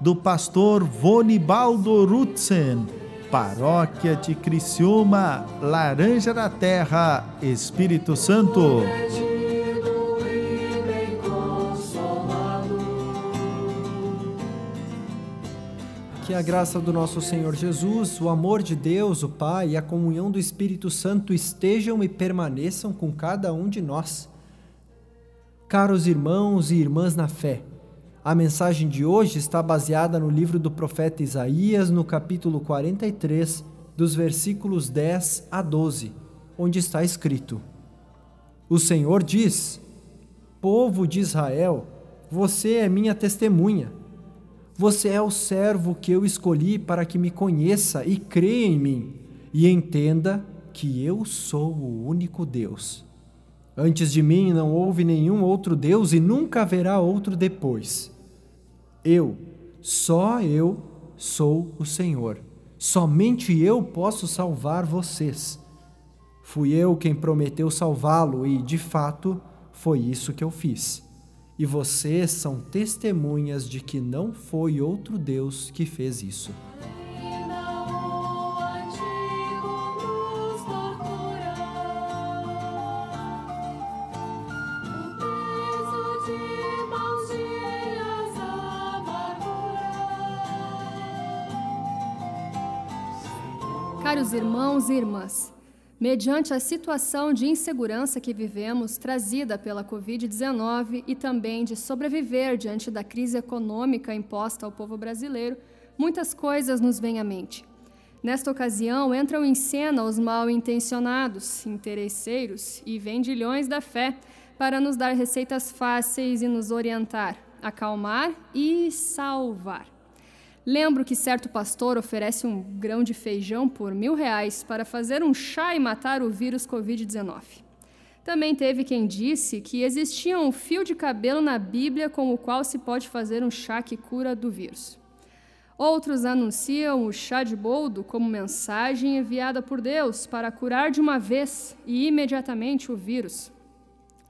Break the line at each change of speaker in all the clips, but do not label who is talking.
do pastor Vonibaldo Rutzen, Paróquia de Criciúma, Laranja da Terra, Espírito Santo.
Que a graça do nosso Senhor Jesus, o amor de Deus, o Pai e a comunhão do Espírito Santo estejam e permaneçam com cada um de nós. Caros irmãos e irmãs na fé, a mensagem de hoje está baseada no livro do profeta Isaías, no capítulo 43, dos versículos 10 a 12, onde está escrito: O Senhor diz: Povo de Israel, você é minha testemunha. Você é o servo que eu escolhi para que me conheça e creia em mim, e entenda que eu sou o único Deus. Antes de mim não houve nenhum outro Deus e nunca haverá outro depois. Eu, só eu, sou o Senhor. Somente eu posso salvar vocês. Fui eu quem prometeu salvá-lo e, de fato, foi isso que eu fiz. E vocês são testemunhas de que não foi outro Deus que fez isso.
Caros irmãos e irmãs, mediante a situação de insegurança que vivemos, trazida pela Covid-19 e também de sobreviver diante da crise econômica imposta ao povo brasileiro, muitas coisas nos vêm à mente. Nesta ocasião, entram em cena os mal intencionados, interesseiros e vendilhões da fé para nos dar receitas fáceis e nos orientar, acalmar e salvar. Lembro que certo pastor oferece um grão de feijão por mil reais para fazer um chá e matar o vírus Covid-19. Também teve quem disse que existia um fio de cabelo na Bíblia com o qual se pode fazer um chá que cura do vírus. Outros anunciam o chá de boldo como mensagem enviada por Deus para curar de uma vez e imediatamente o vírus.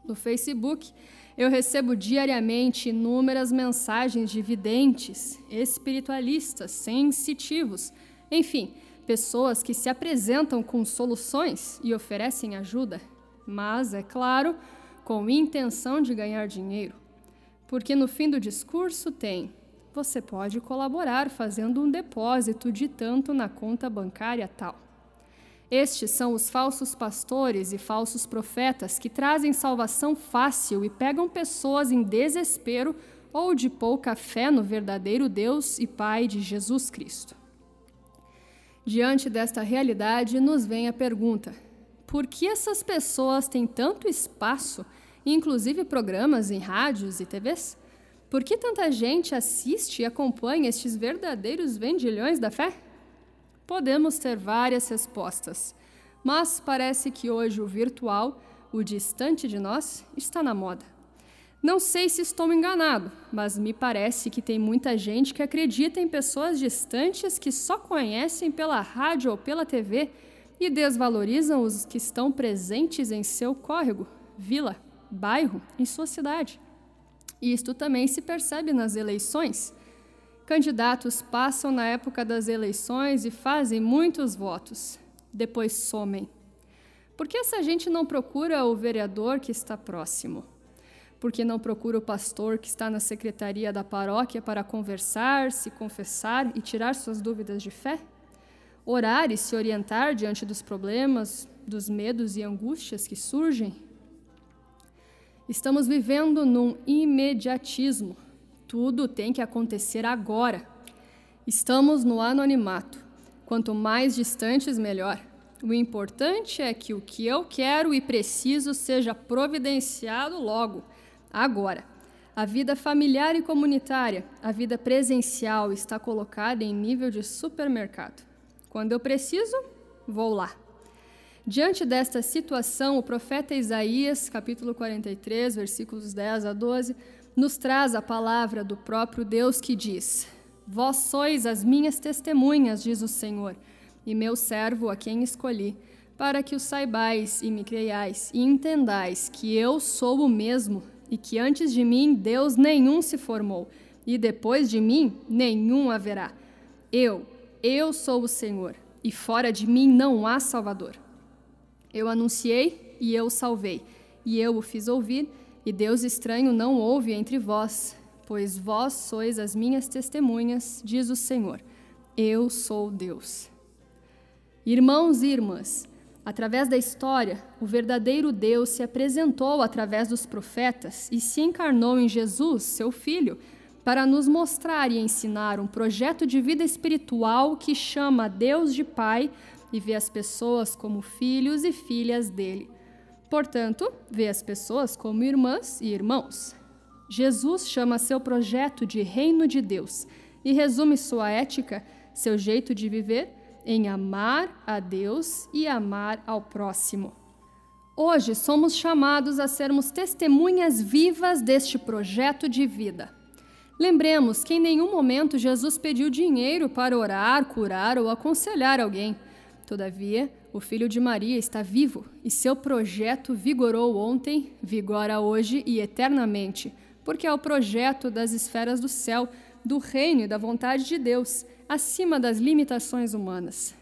No Facebook, eu recebo diariamente inúmeras mensagens de videntes, espiritualistas, sensitivos, enfim, pessoas que se apresentam com soluções e oferecem ajuda, mas, é claro, com intenção de ganhar dinheiro. Porque no fim do discurso tem: você pode colaborar fazendo um depósito de tanto na conta bancária tal. Estes são os falsos pastores e falsos profetas que trazem salvação fácil e pegam pessoas em desespero ou de pouca fé no verdadeiro Deus e Pai de Jesus Cristo. Diante desta realidade, nos vem a pergunta: por que essas pessoas têm tanto espaço, inclusive programas em rádios e TVs? Por que tanta gente assiste e acompanha estes verdadeiros vendilhões da fé? Podemos ter várias respostas, mas parece que hoje o virtual, o distante de nós, está na moda. Não sei se estou enganado, mas me parece que tem muita gente que acredita em pessoas distantes que só conhecem pela rádio ou pela TV e desvalorizam os que estão presentes em seu córrego, vila, bairro, em sua cidade. Isto também se percebe nas eleições. Candidatos passam na época das eleições e fazem muitos votos, depois somem. Por que essa gente não procura o vereador que está próximo? Por que não procura o pastor que está na secretaria da paróquia para conversar, se confessar e tirar suas dúvidas de fé? Orar e se orientar diante dos problemas, dos medos e angústias que surgem? Estamos vivendo num imediatismo tudo tem que acontecer agora. Estamos no anonimato. Quanto mais distantes, melhor. O importante é que o que eu quero e preciso seja providenciado logo, agora. A vida familiar e comunitária, a vida presencial está colocada em nível de supermercado. Quando eu preciso, vou lá. Diante desta situação, o profeta Isaías, capítulo 43, versículos 10 a 12, nos traz a palavra do próprio Deus que diz: Vós sois as minhas testemunhas, diz o Senhor, e meu servo a quem escolhi, para que o saibais e me creiais e entendais que eu sou o mesmo e que antes de mim Deus nenhum se formou, e depois de mim nenhum haverá. Eu, eu sou o Senhor, e fora de mim não há Salvador. Eu anunciei e eu salvei, e eu o fiz ouvir, e Deus estranho não houve entre vós, pois vós sois as minhas testemunhas, diz o Senhor. Eu sou Deus. Irmãos e irmãs, Através da história, o verdadeiro Deus se apresentou através dos profetas e se encarnou em Jesus, seu Filho, para nos mostrar e ensinar um projeto de vida espiritual que chama Deus de Pai e vê as pessoas como filhos e filhas dele. Portanto, vê as pessoas como irmãs e irmãos. Jesus chama seu projeto de Reino de Deus e resume sua ética, seu jeito de viver em amar a Deus e amar ao próximo. Hoje somos chamados a sermos testemunhas vivas deste projeto de vida. Lembremos que em nenhum momento Jesus pediu dinheiro para orar, curar ou aconselhar alguém. Todavia, o filho de Maria está vivo e seu projeto vigorou ontem, vigora hoje e eternamente, porque é o projeto das esferas do céu, do reino e da vontade de Deus acima das limitações humanas.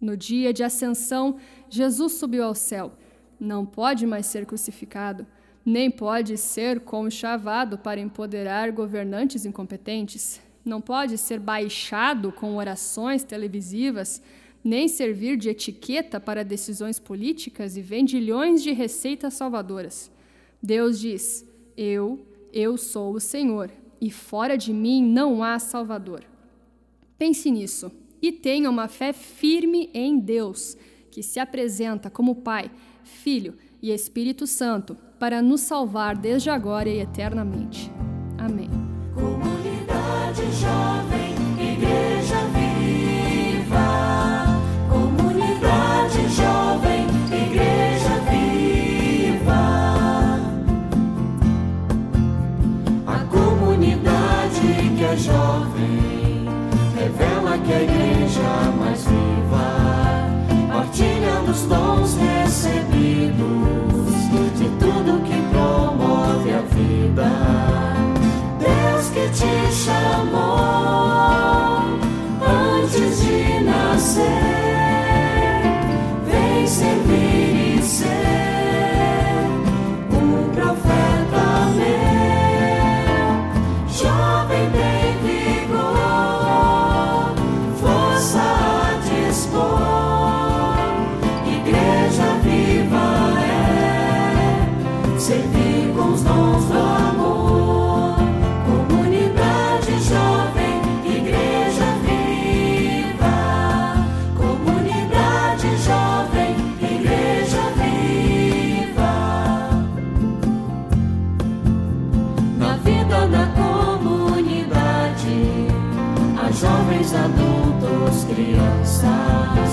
No dia de ascensão, Jesus subiu ao céu. Não pode mais ser crucificado, nem pode ser conchavado para empoderar governantes incompetentes. Não pode ser baixado com orações televisivas, nem servir de etiqueta para decisões políticas e vendilhões de receitas salvadoras. Deus diz: Eu, eu sou o Senhor, e fora de mim não há Salvador. Pense nisso e tenha uma fé firme em Deus, que se apresenta como Pai, Filho e Espírito Santo para nos salvar desde agora e eternamente. Amém.
Comunidade Jovem, dons skriostās.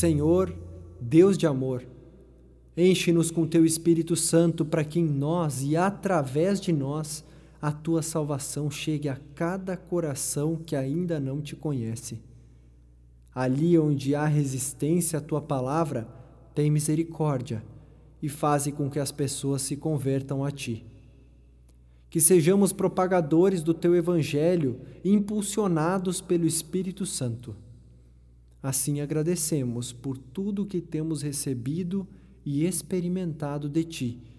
Senhor, Deus de amor, enche-nos com teu Espírito Santo para que em nós e através de nós a tua salvação chegue a cada coração que ainda não te conhece. Ali onde há resistência à tua palavra, tem misericórdia e faze com que as pessoas se convertam a ti. Que sejamos propagadores do teu evangelho, impulsionados pelo Espírito Santo. Assim agradecemos por tudo que temos recebido e experimentado de ti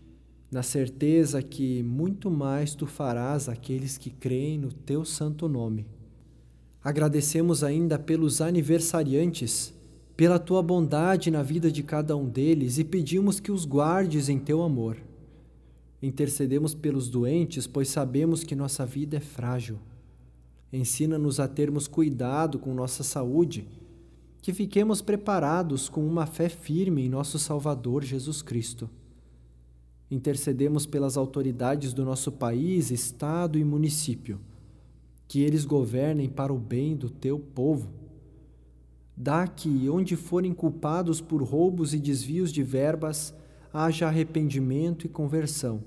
na certeza que muito mais tu farás àqueles que creem no teu santo nome. Agradecemos ainda pelos aniversariantes, pela tua bondade na vida de cada um deles e pedimos que os guardes em teu amor. Intercedemos pelos doentes, pois sabemos que nossa vida é frágil. Ensina-nos a termos cuidado com nossa saúde, que fiquemos preparados com uma fé firme em nosso Salvador Jesus Cristo intercedemos pelas autoridades do nosso país, estado e município, que eles governem para o bem do teu povo. Dá que, onde forem culpados por roubos e desvios de verbas, haja arrependimento e conversão.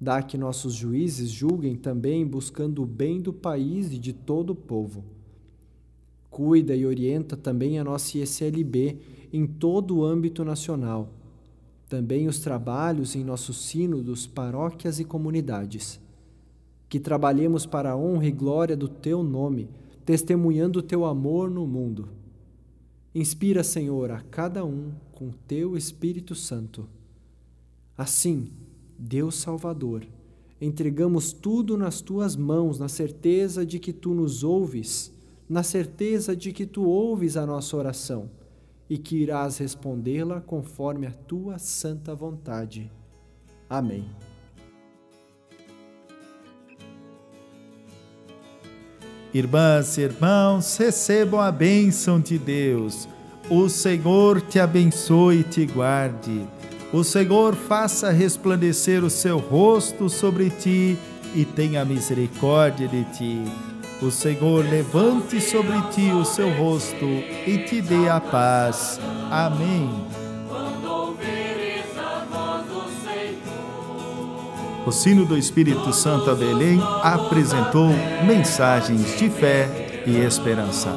Dá que nossos juízes julguem também buscando o bem do país e de todo o povo. Cuida e orienta também a nossa ISLB em todo o âmbito nacional também os trabalhos em nossos sínodos, paróquias e comunidades. Que trabalhemos para a honra e glória do Teu nome, testemunhando o Teu amor no mundo. Inspira, Senhor, a cada um com Teu Espírito Santo. Assim, Deus Salvador, entregamos tudo nas Tuas mãos, na certeza de que Tu nos ouves, na certeza de que Tu ouves a nossa oração e que irás respondê-la conforme a tua santa vontade. Amém.
Irmãs e irmãos, recebam a bênção de Deus. O Senhor te abençoe e te guarde. O Senhor faça resplandecer o seu rosto sobre ti e tenha misericórdia de ti. O Senhor levante sobre ti o seu rosto e te dê a paz. Amém. O sino do Espírito Santo a Belém apresentou mensagens de fé e esperança.